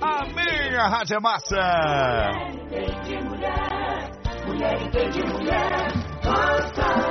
a minha Rádio é Massa.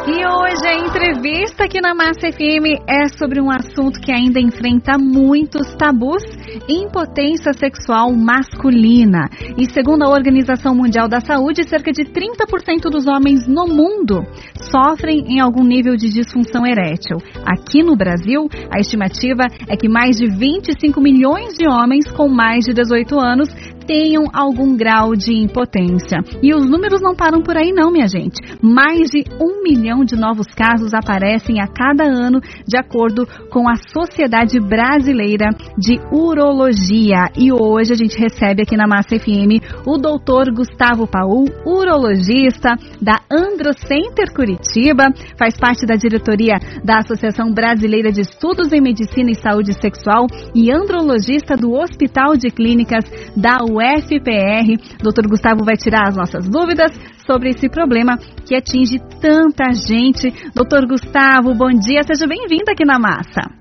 E hoje a entrevista aqui na Massa FM é sobre um assunto que ainda enfrenta muitos tabus: impotência sexual masculina. E segundo a Organização Mundial da Saúde, cerca de 30% dos homens no mundo sofrem em algum nível de disfunção erétil. Aqui no Brasil, a estimativa é que mais de 25 milhões de homens com mais de 18 anos tenham algum grau de impotência. E os números não param por aí, não, minha gente. Mais de um milhão de novos casos aparecem a cada ano, de acordo com a Sociedade Brasileira de Urologia. E hoje a gente recebe aqui na Massa FM o doutor Gustavo Paul, urologista da Androcenter Curitiba, faz parte da diretoria da Associação Brasileira de Estudos em Medicina e Saúde Sexual e andrologista do Hospital de Clínicas da UFPR. Doutor Gustavo vai tirar as nossas dúvidas sobre esse problema que atinge tanta gente. Doutor Gustavo, bom dia, seja bem-vindo aqui na Massa.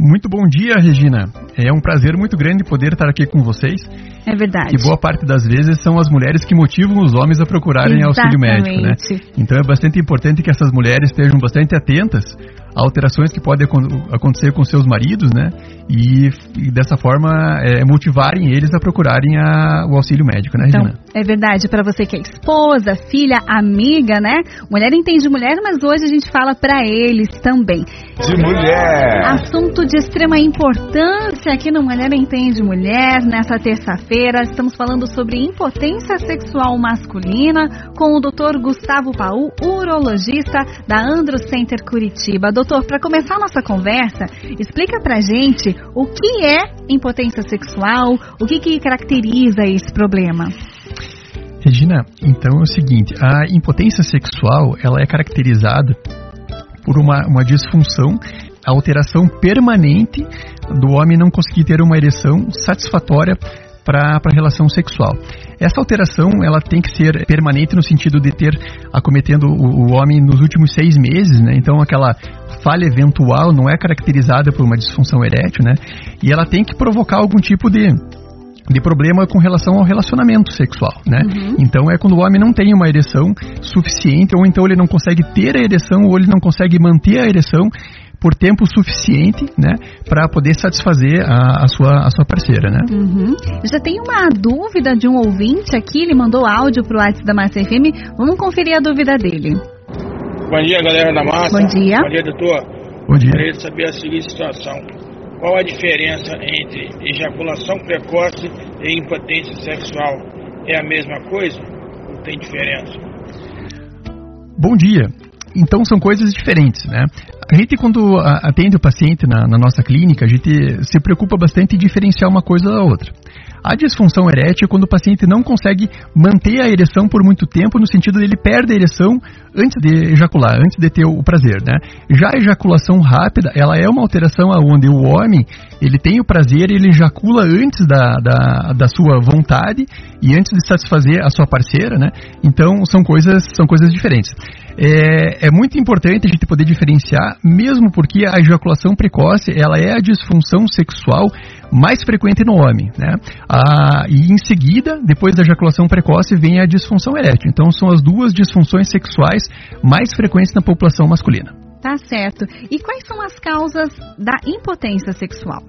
Muito bom dia, Regina. É um prazer muito grande poder estar aqui com vocês. É verdade. E boa parte das vezes são as mulheres que motivam os homens a procurarem Exatamente. auxílio médico, né? Então é bastante importante que essas mulheres estejam bastante atentas alterações que podem acontecer com seus maridos, né? E, e dessa forma é, motivarem eles a procurarem a, o auxílio médico, né, Regina? Então, é verdade, para você que é esposa, filha, amiga, né? Mulher entende mulher, mas hoje a gente fala para eles também. De mulher! Assunto de extrema importância aqui no Mulher Entende Mulher, nessa terça-feira. Estamos falando sobre impotência sexual masculina com o Dr. Gustavo Paul, urologista da Andro Center Curitiba. Doutor, para começar a nossa conversa, explica pra gente o que é impotência sexual, o que, que caracteriza esse problema. Regina, então é o seguinte, a impotência sexual ela é caracterizada por uma, uma disfunção, alteração permanente do homem não conseguir ter uma ereção satisfatória para a relação sexual. Essa alteração ela tem que ser permanente no sentido de ter acometendo o, o homem nos últimos seis meses, né? Então aquela falha eventual não é caracterizada por uma disfunção erétil, né? E ela tem que provocar algum tipo de de problema com relação ao relacionamento sexual, né? Uhum. Então é quando o homem não tem uma ereção suficiente ou então ele não consegue ter a ereção ou ele não consegue manter a ereção por tempo suficiente, né, para poder satisfazer a, a, sua, a sua parceira, né? Uhum. Já tem uma dúvida de um ouvinte aqui, ele mandou áudio pro WhatsApp da Massa FM. Vamos conferir a dúvida dele. Bom dia, galera da Massa. Bom dia. Bom dia, doutor. Bom dia. De saber a seguinte situação. Qual a diferença entre ejaculação precoce e impotência sexual? É a mesma coisa? Ou tem diferença? Bom dia. Então são coisas diferentes, né? A gente quando atende o paciente na, na nossa clínica, a gente se preocupa bastante em diferenciar uma coisa da outra. A disfunção erétil é quando o paciente não consegue manter a ereção por muito tempo, no sentido de ele perde a ereção antes de ejacular, antes de ter o prazer, né? Já a ejaculação rápida, ela é uma alteração onde o homem, ele tem o prazer, ele ejacula antes da, da, da sua vontade e antes de satisfazer a sua parceira, né? Então, são coisas, são coisas diferentes. É, é, muito importante a gente poder diferenciar, mesmo porque a ejaculação precoce ela é a disfunção sexual mais frequente no homem, né? Ah, e em seguida, depois da ejaculação precoce, vem a disfunção erétil. Então são as duas disfunções sexuais mais frequentes na população masculina. Tá certo. E quais são as causas da impotência sexual?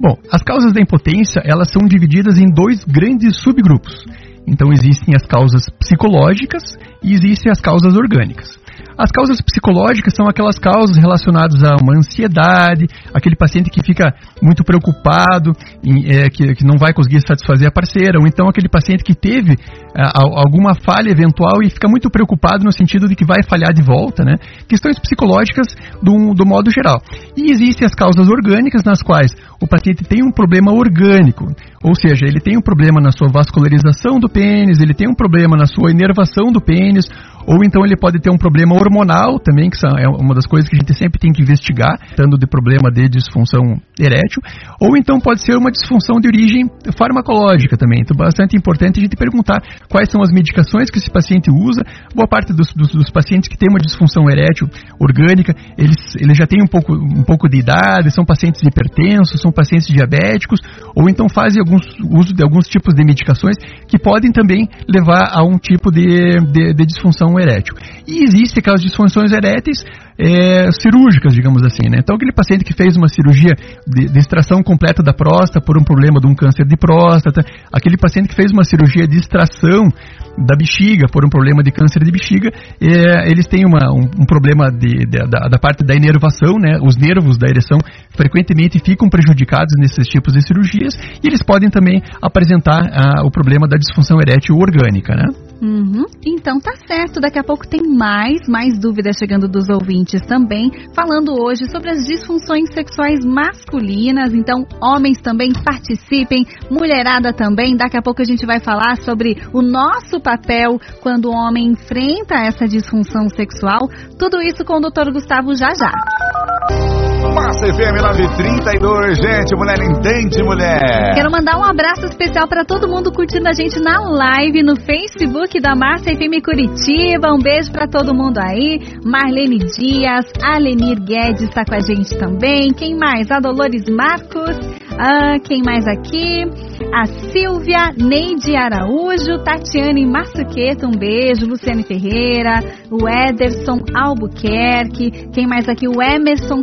Bom, as causas da impotência elas são divididas em dois grandes subgrupos. Então existem as causas psicológicas e existem as causas orgânicas. As causas psicológicas são aquelas causas relacionadas a uma ansiedade, aquele paciente que fica muito preocupado, em, é, que, que, não vai conseguir satisfazer a parceira, ou então aquele paciente que teve é, alguma falha eventual e fica muito preocupado no sentido de que vai falhar de volta, né? Questões psicológicas do, do modo geral. E existem as causas orgânicas nas quais o paciente tem um problema orgânico, ou seja, ele tem um problema na sua vascularização do pênis, ele tem um problema na sua inervação do pênis, ou então ele pode ter um problema hormonal também, que é uma das coisas que a gente sempre tem que investigar, tanto de problema de disfunção erétil, ou então pode ser uma disfunção de origem farmacológica também. Então, bastante importante a gente perguntar quais são as medicações que esse paciente usa. Boa parte dos, dos, dos pacientes que têm uma disfunção erétil orgânica, eles, eles já têm um pouco, um pouco de idade, são pacientes hipertensos, são pacientes diabéticos, ou então fazem alguns, uso de alguns tipos de medicações que podem também levar a um tipo de, de, de disfunção erétil. E existem aquelas disfunções eréteis é, cirúrgicas, digamos assim. Né? Então, aquele paciente que fez uma cirurgia de, de, extração completa da próstata por um problema de um câncer de próstata, aquele paciente que fez uma cirurgia de extração da bexiga por um problema de câncer de bexiga, é, eles têm uma, um, um, problema de, de, da, da, parte da inervação, né? os nervos da ereção frequentemente ficam prejudicados nesses tipos de cirurgias e eles podem também apresentar ah, o problema da disfunção erétil orgânica. Né? Uhum. Então tá certo, daqui a pouco tem mais, mais dúvidas chegando dos ouvintes também, falando hoje sobre as disfunções sexuais masculinas. Então, homens também participem, mulherada também. Daqui a pouco a gente vai falar sobre o nosso papel quando o homem enfrenta essa disfunção sexual. Tudo isso com o Dr. Gustavo já já. Massa FM 932, gente, mulher entende, mulher. Quero mandar um abraço especial para todo mundo curtindo a gente na live no Facebook da Massa FM Curitiba. Um beijo para todo mundo aí. Marlene Dias, Alenir Guedes está com a gente também. Quem mais? A Dolores Marcos. Ah, quem mais aqui? A Silvia, Neide Araújo, Tatiane Massuqueta, um beijo. Luciane Ferreira, o Ederson Albuquerque. Quem mais aqui? O Emerson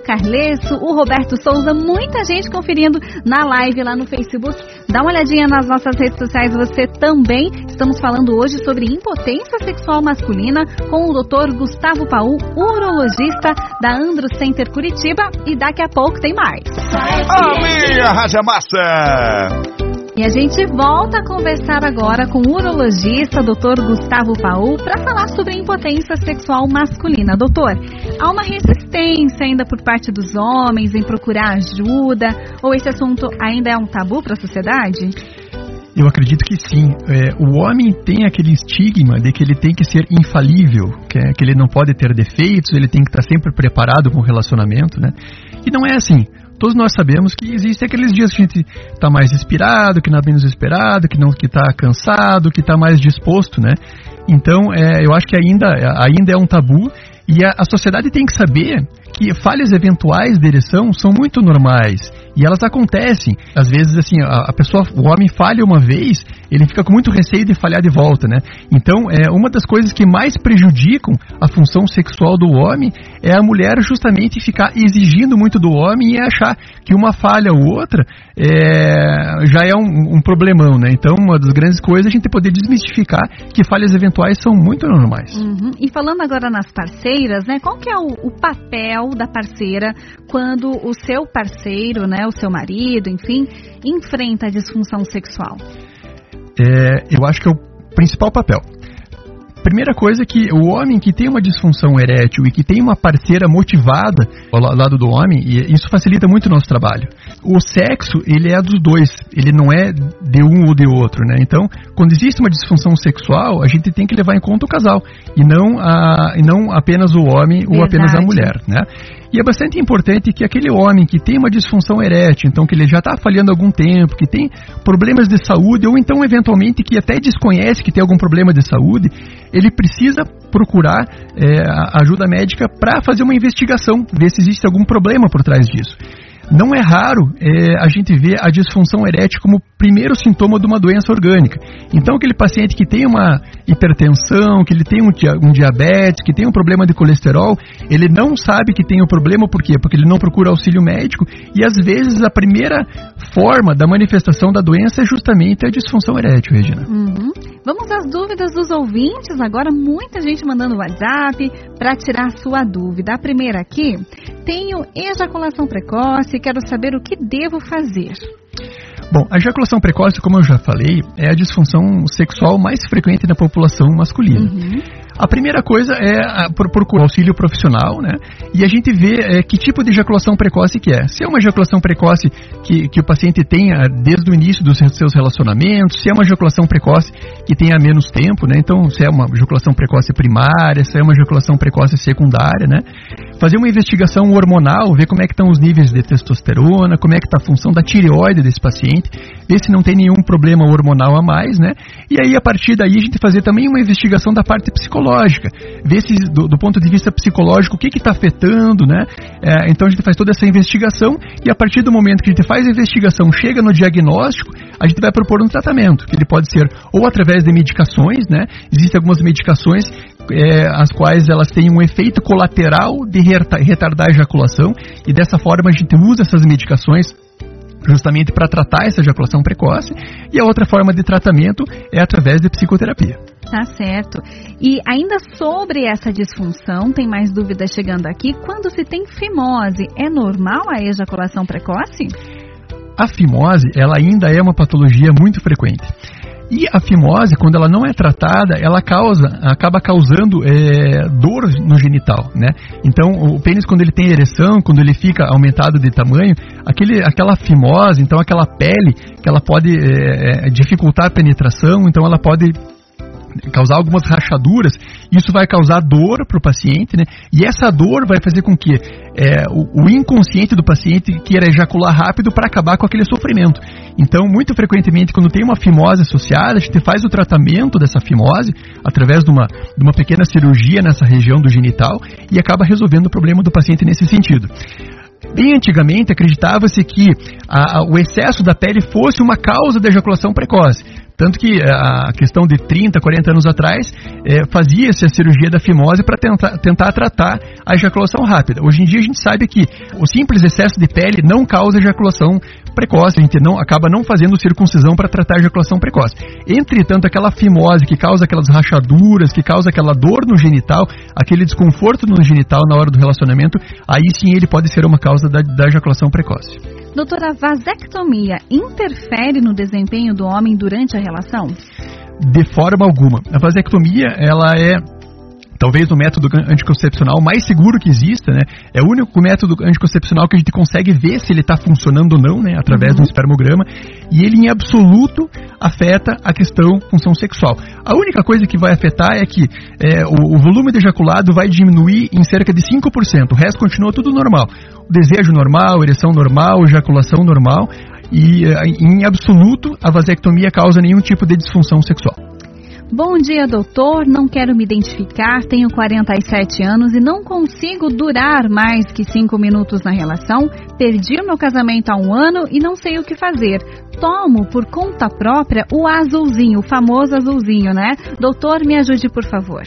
O Roberto Souza. Muita gente conferindo na live lá no Facebook. Dá uma olhadinha nas nossas redes sociais você também. Estamos falando hoje sobre impotência sexual masculina com o Dr. Gustavo Paul, urologista da Andro Center Curitiba. E daqui a pouco tem mais. A minha Raja Massa! E a gente volta a conversar agora com o urologista Dr. Gustavo Paul para falar sobre a impotência sexual masculina. Doutor, há uma resistência ainda por parte dos homens em procurar ajuda? Ou esse assunto ainda é um tabu para a sociedade? Eu acredito que sim. É, o homem tem aquele estigma de que ele tem que ser infalível, que, é, que ele não pode ter defeitos, ele tem que estar sempre preparado com o relacionamento, né? E não é assim. Todos nós sabemos que existem aqueles dias que a gente está mais inspirado, que não é menos inspirado, que não que está cansado, que está mais disposto, né? Então, é, eu acho que ainda, ainda é um tabu e a, a sociedade tem que saber que falhas eventuais de ereção são muito normais e elas acontecem. Às vezes, assim, a, a, pessoa, o homem falha uma vez, ele fica com muito receio de falhar de volta, né? Então, é uma das coisas que mais prejudicam a função sexual do homem é a mulher justamente ficar exigindo muito do homem e achar que uma falha ou outra é, já é um, um problemão, né? Então, uma das grandes coisas é a gente poder desmistificar que falhas eventuais são muito normais. Uhum. E falando agora nas parceiras, né? Qual que é o, o papel da parceira quando o seu parceiro, né? o seu marido, enfim, enfrenta a disfunção sexual? É, eu acho que é o principal papel. Primeira coisa é que o homem que tem uma disfunção erétil e que tem uma parceira motivada ao lado do homem, isso facilita muito o nosso trabalho. O sexo, ele é dos dois, ele não é de um ou de outro, né? Então, quando existe uma disfunção sexual, a gente tem que levar em conta o casal e não, a, e não apenas o homem Verdade. ou apenas a mulher, né? E é bastante importante que aquele homem que tem uma disfunção erétil, então que ele já está falhando há algum tempo, que tem problemas de saúde, ou então eventualmente que até desconhece que tem algum problema de saúde, ele precisa procurar é, ajuda médica para fazer uma investigação, ver se existe algum problema por trás disso. Não é raro é, a gente ver a disfunção erétil como primeiro sintoma de uma doença orgânica. Então, aquele paciente que tem uma hipertensão, que ele tem um, um diabetes, que tem um problema de colesterol, ele não sabe que tem o um problema, por quê? Porque ele não procura auxílio médico e às vezes a primeira forma da manifestação da doença é justamente a disfunção erétil, Regina. Uhum. Vamos às dúvidas dos ouvintes. Agora, muita gente mandando WhatsApp para tirar sua dúvida. A primeira aqui: tenho ejaculação precoce, quero saber o que devo fazer. Bom, a ejaculação precoce, como eu já falei, é a disfunção sexual mais frequente na população masculina. Uhum. A primeira coisa é procurar auxílio profissional, né? E a gente vê é, que tipo de ejaculação precoce que é. Se é uma ejaculação precoce que, que o paciente tenha desde o início dos seus relacionamentos, se é uma ejaculação precoce que tenha menos tempo, né? Então, se é uma ejaculação precoce primária, se é uma ejaculação precoce secundária, né? Fazer uma investigação hormonal, ver como é que estão os níveis de testosterona, como é que está a função da tireoide desse paciente, ver se não tem nenhum problema hormonal a mais, né? E aí, a partir daí, a gente fazer também uma investigação da parte psicológica, ver se, do, do ponto de vista psicológico, o que está afetando, né? É, então, a gente faz toda essa investigação e a partir do momento que a gente faz a investigação, chega no diagnóstico, a gente vai propor um tratamento, que ele pode ser ou através de medicações, né? Existem algumas medicações é, as quais elas têm um efeito colateral de retardar a ejaculação e dessa forma a gente usa essas medicações justamente para tratar essa ejaculação precoce e a outra forma de tratamento é através de psicoterapia. Tá certo. E ainda sobre essa disfunção, tem mais dúvidas chegando aqui. Quando se tem fimose, é normal a ejaculação precoce? A fimose, ela ainda é uma patologia muito frequente. E a fimose, quando ela não é tratada, ela causa, acaba causando é, dor no genital, né? Então, o pênis, quando ele tem ereção, quando ele fica aumentado de tamanho, aquele, aquela fimose, então aquela pele, que ela pode é, dificultar a penetração, então ela pode causar algumas rachaduras, isso vai causar dor para o paciente, né? E essa dor vai fazer com que é, o, o, inconsciente do paciente queira ejacular rápido para acabar com aquele sofrimento. Então, muito frequentemente, quando tem uma fimose associada, a gente faz o tratamento dessa fimose através de uma, de uma pequena cirurgia nessa região do genital e acaba resolvendo o problema do paciente nesse sentido. Bem antigamente acreditava-se que a, a, o excesso da pele fosse uma causa da ejaculação precoce. Tanto que eh, a questão de 30, 40 anos atrás, é, fazia-se a cirurgia da fimose para tentar, tentar tratar a ejaculação rápida. Hoje em dia a gente sabe que o simples excesso de pele não causa ejaculação precoce, a gente não, acaba não fazendo circuncisão para tratar a ejaculação precoce. Entretanto, aquela fimose que causa aquelas rachaduras, que causa aquela dor no genital, aquele desconforto no genital na hora do relacionamento, aí sim ele pode ser uma causa da, da ejaculação precoce. Doutora, vasectomia interfere no desempenho do homem durante a relação? De forma alguma. A vasectomia, ela é talvez o método anticoncepcional mais seguro que exista, né? É o único método anticoncepcional que a gente consegue ver se ele está funcionando ou não, né? Através uhum. de um espermograma. E ele, em absoluto, afeta a questão função sexual. A única coisa que vai afetar é que é, o, o, volume de ejaculado vai diminuir em cerca de 5%. O resto continua tudo normal. O desejo normal, ereção normal, ejaculação normal. E, é, em absoluto, a vasectomia causa nenhum tipo de disfunção sexual. Bom dia, doutor. Não quero me identificar, tenho 47 anos e não consigo durar mais que 5 minutos na relação. Perdi o meu casamento há um ano e não sei o que fazer. Tomo por conta própria o azulzinho, o famoso azulzinho, né? Doutor, me ajude, por favor.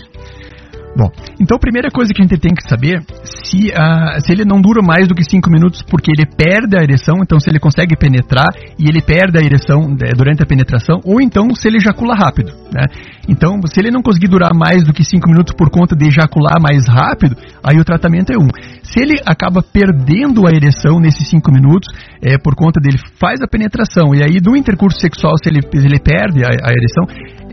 Bom, então a primeira coisa que a gente tem que saber se, uh, se ele não dura mais do que 5 minutos porque ele perde a ereção, então se ele consegue penetrar e ele perde a ereção né, durante a penetração, ou então se ele ejacula rápido. Né? Então, se ele não conseguir durar mais do que 5 minutos por conta de ejacular mais rápido, aí o tratamento é um. Se ele acaba perdendo a ereção nesses 5 minutos, é por conta dele faz a penetração e aí do intercurso sexual, se ele, se ele perde a, a ereção,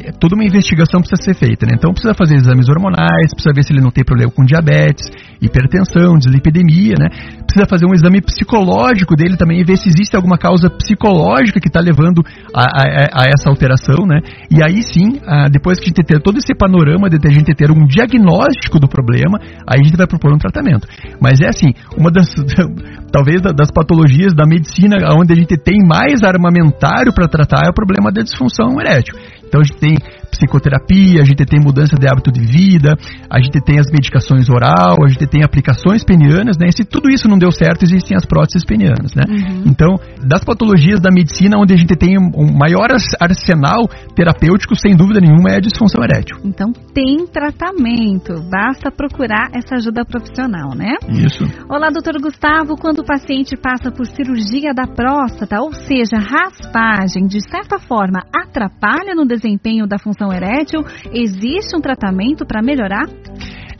é, toda uma investigação precisa ser feita, né? Então precisa fazer exames hormonais, precisa ver se ele não tem problema com diabetes, hipertensão, dislipidemia, né? Precisa fazer um exame psicológico dele também e ver se existe alguma causa psicológica que está levando a, a, a, essa alteração, né? E aí sim, depois que a gente ter todo esse panorama de a gente ter um diagnóstico do problema, aí a gente vai propor um tratamento. Mas é assim, uma das talvez das patologias da medicina onde a gente tem mais armamentário para tratar é o problema da disfunção erétil. Então a gente tem psicoterapia, a gente tem mudança de hábito de vida, a gente tem as medicações oral, a gente tem aplicações penianas, né? E se tudo isso não deu certo, existem as próteses penianas, né? Uhum. Então, das patologias da medicina onde a gente tem um maior arsenal terapêutico, sem dúvida nenhuma, é a disfunção erétil. Então, tem tratamento, basta procurar essa ajuda profissional, né? Isso. Olá, doutor Gustavo, quando o paciente passa por cirurgia da próstata, ou seja, raspagem, de certa forma, atrapalha no desempenho da função disfunção erétil, existe um tratamento para melhorar?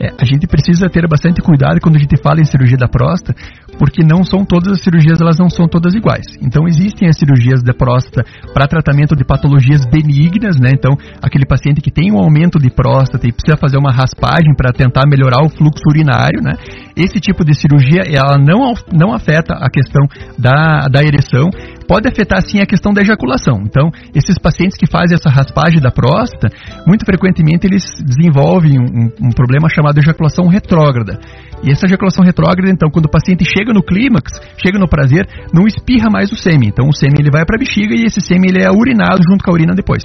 É, a gente precisa ter bastante cuidado quando a gente fala em cirurgia da próstata, porque não são todas as cirurgias, elas não são todas iguais. Então existem as cirurgias de próstata para tratamento de patologias benignas, né? Então aquele paciente que tem um aumento de próstata e precisa fazer uma raspagem para tentar melhorar o fluxo urinário, né? Esse tipo de cirurgia ela não, não afeta a questão da, da ereção, pode afetar sim a questão da ejaculação. Então, esses pacientes que fazem essa raspagem da próstata, muito frequentemente eles desenvolvem um, um problema chamado ejaculação retrógrada. E essa ejaculação retrógrada, então, quando o paciente chega no clímax, chega no prazer, não espirra mais o sêmen. Então, o sêmen ele vai para a bexiga e esse sêmen ele é urinado junto com a urina depois.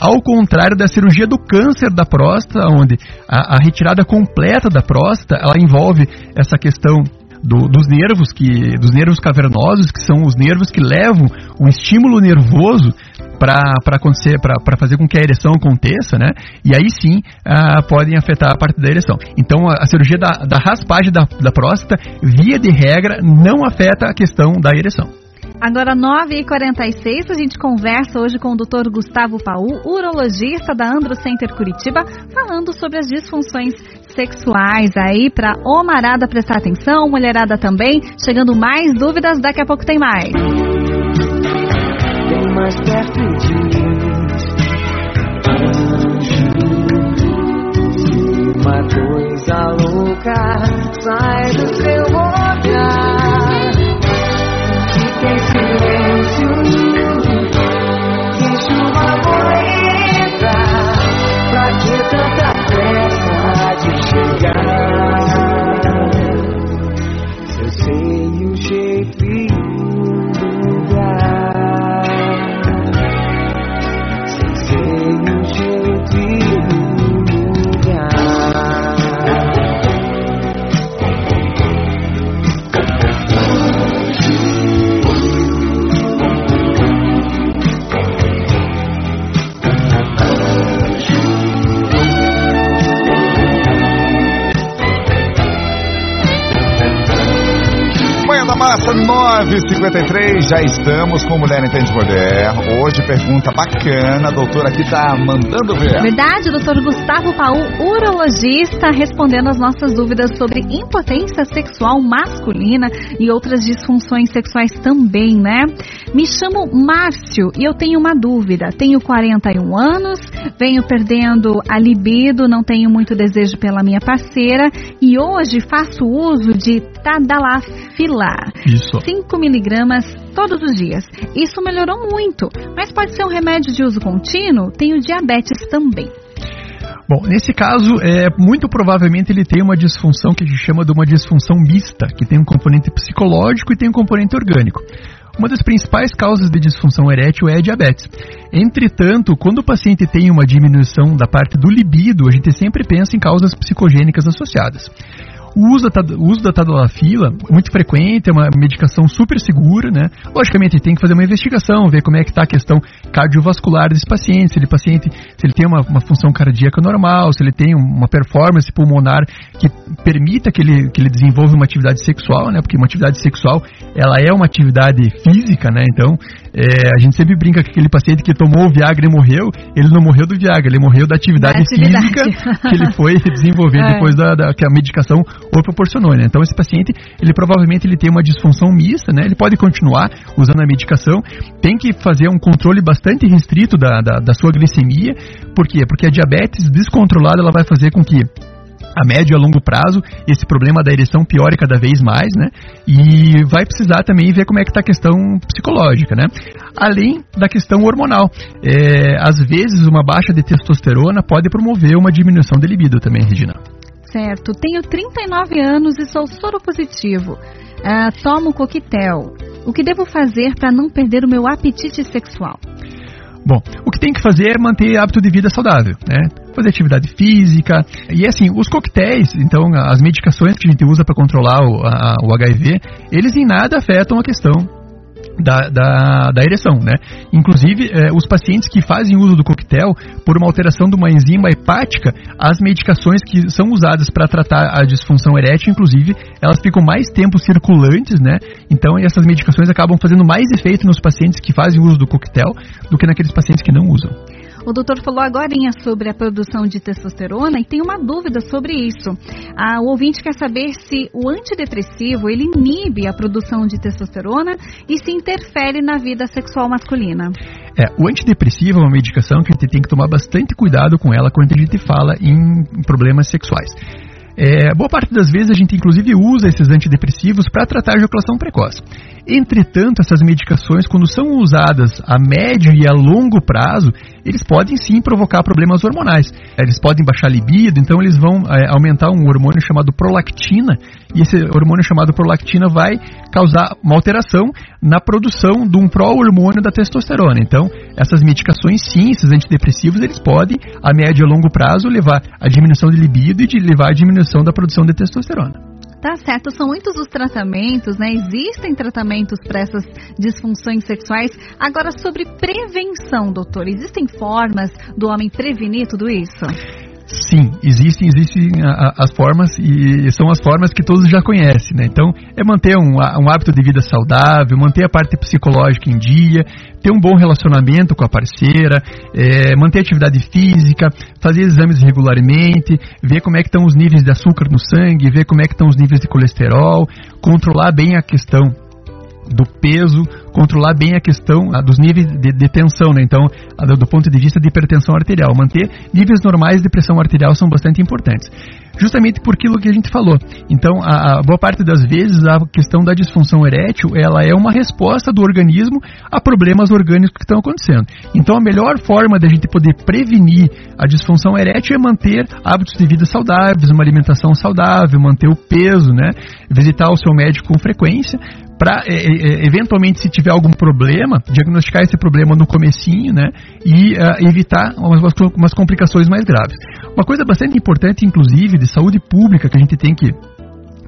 Ao contrário da cirurgia do câncer da próstata, onde a, a retirada completa da próstata, ela envolve essa questão do, dos nervos que dos nervos cavernosos que são os nervos que levam o estímulo nervoso para acontecer para fazer com que a ereção aconteça, né? E aí sim ah, podem afetar a parte da ereção. Então a, a cirurgia da, da raspagem da, da próstata, via de regra, não afeta a questão da ereção. Agora, 9h46, a gente conversa hoje com o Dr. Gustavo Paul, urologista da Andro Center Curitiba, falando sobre as disfunções sexuais aí para homarada prestar atenção, mulherada também. Chegando mais dúvidas, daqui a pouco tem mais. Vem mais perto de uma coisa louca sai do seu olhar. you. mismo. 9h53, já estamos com Mulher Entende Mulher. Hoje, pergunta bacana, a doutora aqui tá mandando ver. Verdade, doutor Gustavo Paul, urologista, respondendo as nossas dúvidas sobre impotência sexual masculina e outras disfunções sexuais também, né? Me chamo Márcio e eu tenho uma dúvida. Tenho 41 anos, venho perdendo a libido, não tenho muito desejo pela minha parceira e hoje faço uso de tadalafilar. Isso. Sim, 5 miligramas todos os dias. Isso melhorou muito, mas pode ser um remédio de uso contínuo? Tenho diabetes também. Bom, nesse caso, é, muito provavelmente ele tem uma disfunção que a gente chama de uma disfunção mista, que tem um componente psicológico e tem um componente orgânico. Uma das principais causas de disfunção erétil é a diabetes. Entretanto, quando o paciente tem uma diminuição da parte do libido, a gente sempre pensa em causas psicogênicas associadas. O uso da, o uso da tadalafila é muito frequente, é uma medicação super segura, né? Logicamente, tem que fazer uma investigação, ver como é que está a questão cardiovascular desse paciente, se ele, paciente, se ele tem uma, uma função cardíaca normal, se ele tem uma performance pulmonar que permita que ele, que ele desenvolva uma atividade sexual, né? Porque uma atividade sexual, ela é uma atividade física, né? Então, é, a gente sempre brinca que aquele paciente que tomou o Viagra e morreu, ele não morreu do Viagra, ele morreu da atividade, da atividade. física que ele foi desenvolver é. depois da, da, que a medicação o proporcionou, né? Então esse paciente, ele provavelmente ele tem uma disfunção mista, né? Ele pode continuar usando a medicação, tem que fazer um controle bastante restrito da, da, da sua glicemia, por quê? Porque a diabetes descontrolada ela vai fazer com que a médio e a longo prazo, esse problema da ereção piore cada vez mais, né? E vai precisar também ver como é que está a questão psicológica, né? Além da questão hormonal. É, às vezes, uma baixa de testosterona pode promover uma diminuição de libido também, Regina. Certo. Tenho 39 anos e sou soropositivo. Uh, tomo coquetel. O que devo fazer para não perder o meu apetite sexual? Bom, o que tem que fazer é manter hábito de vida saudável, né? Fazer atividade física. E assim, os coquetéis, então, as medicações que a gente usa para controlar o, a, o HIV, eles em nada afetam a questão da, da, da, ereção, né? Inclusive, eh, os pacientes que fazem uso do coquetel por uma alteração de uma enzima hepática, as medicações que são usadas para tratar a disfunção erétil, inclusive, elas ficam mais tempo circulantes, né? Então, essas medicações acabam fazendo mais efeito nos pacientes que fazem uso do coquetel do que naqueles pacientes que não usam. O doutor falou agora sobre a produção de testosterona e tem uma dúvida sobre isso. Ah, o ouvinte quer saber se o antidepressivo ele inibe a produção de testosterona e se interfere na vida sexual masculina. É, o antidepressivo é uma medicação que a gente tem que tomar bastante cuidado com ela quando a gente fala em problemas sexuais. É, boa parte das vezes a gente inclusive usa esses antidepressivos para tratar ejaculação precoce. Entretanto, essas medicações, quando são usadas a médio e a longo prazo, eles podem sim provocar problemas hormonais. Eles podem baixar a libido, então eles vão é, aumentar um hormônio chamado prolactina, e esse hormônio chamado prolactina vai causar uma alteração na produção de um pró-hormônio da testosterona. Então, essas medicações sim, esses antidepressivos, eles podem, a médio e longo prazo, levar à diminuição de libido e de levar à diminuição da produção de testosterona. Tá certo, são muitos os tratamentos, né? Existem tratamentos para essas disfunções sexuais. Agora, sobre prevenção, doutor, existem formas do homem prevenir tudo isso? Sim, existem, existem as formas e são as formas que todos já conhecem, né? Então, é manter um, um hábito de vida saudável, manter a parte psicológica em dia, ter um bom relacionamento com a parceira, é, manter atividade física, fazer exames regularmente, ver como é que estão os níveis de açúcar no sangue, ver como é que estão os níveis de colesterol, controlar bem a questão do peso, controlar bem a questão a, dos níveis de, de tensão, né? Então, a, do, ponto de vista de hipertensão arterial, manter níveis normais de pressão arterial são bastante importantes justamente por aquilo que a gente falou. Então, a, a, boa parte das vezes, a questão da disfunção erétil, ela é uma resposta do organismo a problemas orgânicos que estão acontecendo. Então, a melhor forma da gente poder prevenir a disfunção erétil é manter hábitos de vida saudáveis, uma alimentação saudável, manter o peso, né? Visitar o seu médico com frequência, para é, é, eventualmente se tiver algum problema, diagnosticar esse problema no comecinho, né, e uh, evitar umas, umas complicações mais graves. Uma coisa bastante importante, inclusive, de saúde pública que a gente tem que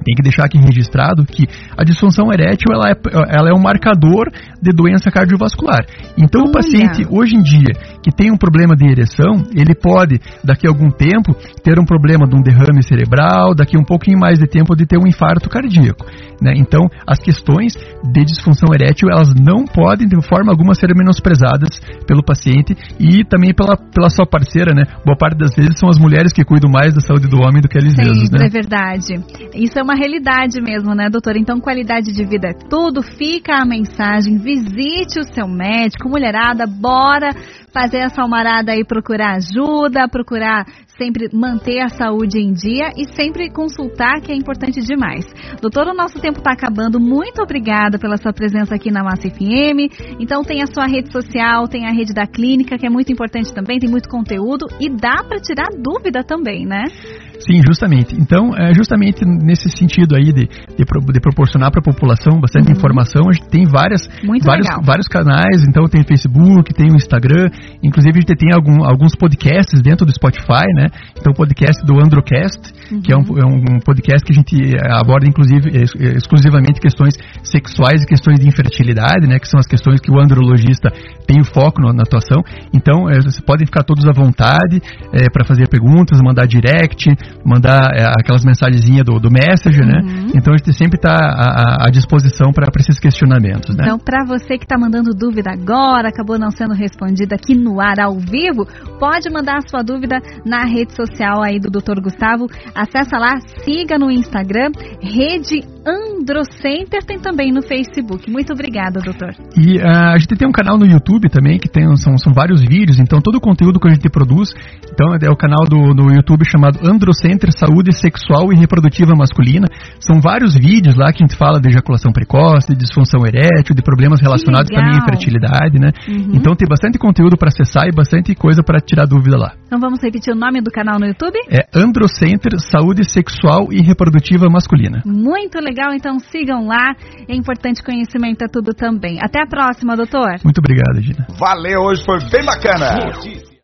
tem que deixar aqui registrado que a disfunção erétil ela é, ela é um marcador de doença cardiovascular. Então, Olha. o paciente, hoje em dia, que tem um problema de ereção, ele pode, daqui a algum tempo, ter um problema de um derrame cerebral, daqui a um pouquinho mais de tempo, de ter um infarto cardíaco. Né? Então, as questões de disfunção erétil, elas não podem, de forma alguma, ser menosprezadas pelo paciente e também pela, pela sua parceira, né? Boa parte das vezes são as mulheres que cuidam mais da saúde do homem do que eles Sempre, mesmos, né? é verdade. Isso é uma realidade mesmo, né, doutor? Então, qualidade de vida é tudo. Fica a mensagem, visite o seu médico, mulherada, bora fazer essa almarada aí procurar ajuda, procurar sempre manter a saúde em dia e sempre consultar, que é importante demais. Doutor, o nosso tempo está acabando. Muito obrigada pela sua presença aqui na Massa FM. Então tem a sua rede social, tem a rede da clínica, que é muito importante também, tem muito conteúdo e dá para tirar dúvida também, né? Sim, justamente. Então, é justamente nesse sentido aí de, de, de proporcionar para a população bastante uhum. informação, a gente tem várias, vários, vários canais, então tem Facebook, tem o Instagram, inclusive a gente tem algum, alguns podcasts dentro do Spotify, né? Então o podcast do Androcast, uhum. que é um, é um, podcast que a gente aborda inclusive exclusivamente questões sexuais e questões de infertilidade, né? Que são as questões que o andrologista tem o foco na atuação. Então, é, vocês podem ficar todos à vontade é, para fazer perguntas, mandar direct, mandar é, aquelas mensagenzinhas do, do Messenger, né? uhum. né? Então a gente sempre está à, à, disposição para esses questionamentos, né? Então, para você que está mandando dúvida agora, acabou não sendo respondida aqui no ar ao vivo, pode mandar a sua dúvida na rede social aí do Dr. Gustavo. Acessa lá, siga no Instagram, Rede Androcenter, tem também no Facebook. Muito obrigada, doutor. E uh, a gente tem um canal no YouTube também, que tem, são, são vários vídeos, então todo o conteúdo que a gente produz, então é o canal do, do YouTube chamado Androcenter Saúde Sexual e Reprodutiva Masculina. São vários vídeos lá que a gente fala de ejaculação precoce, de disfunção erétil, de problemas relacionados também à infertilidade, né? Uhum. Então tem bastante conteúdo para acessar e bastante coisa para tirar dúvida lá. Então vamos repetir o nome do canal no YouTube? É Androcenter Saúde Sexual e Reprodutiva Masculina. Muito legal, então sigam lá. É importante conhecimento é tudo também. Até a próxima, doutor. Muito obrigado, Gina. Valeu, hoje foi bem bacana.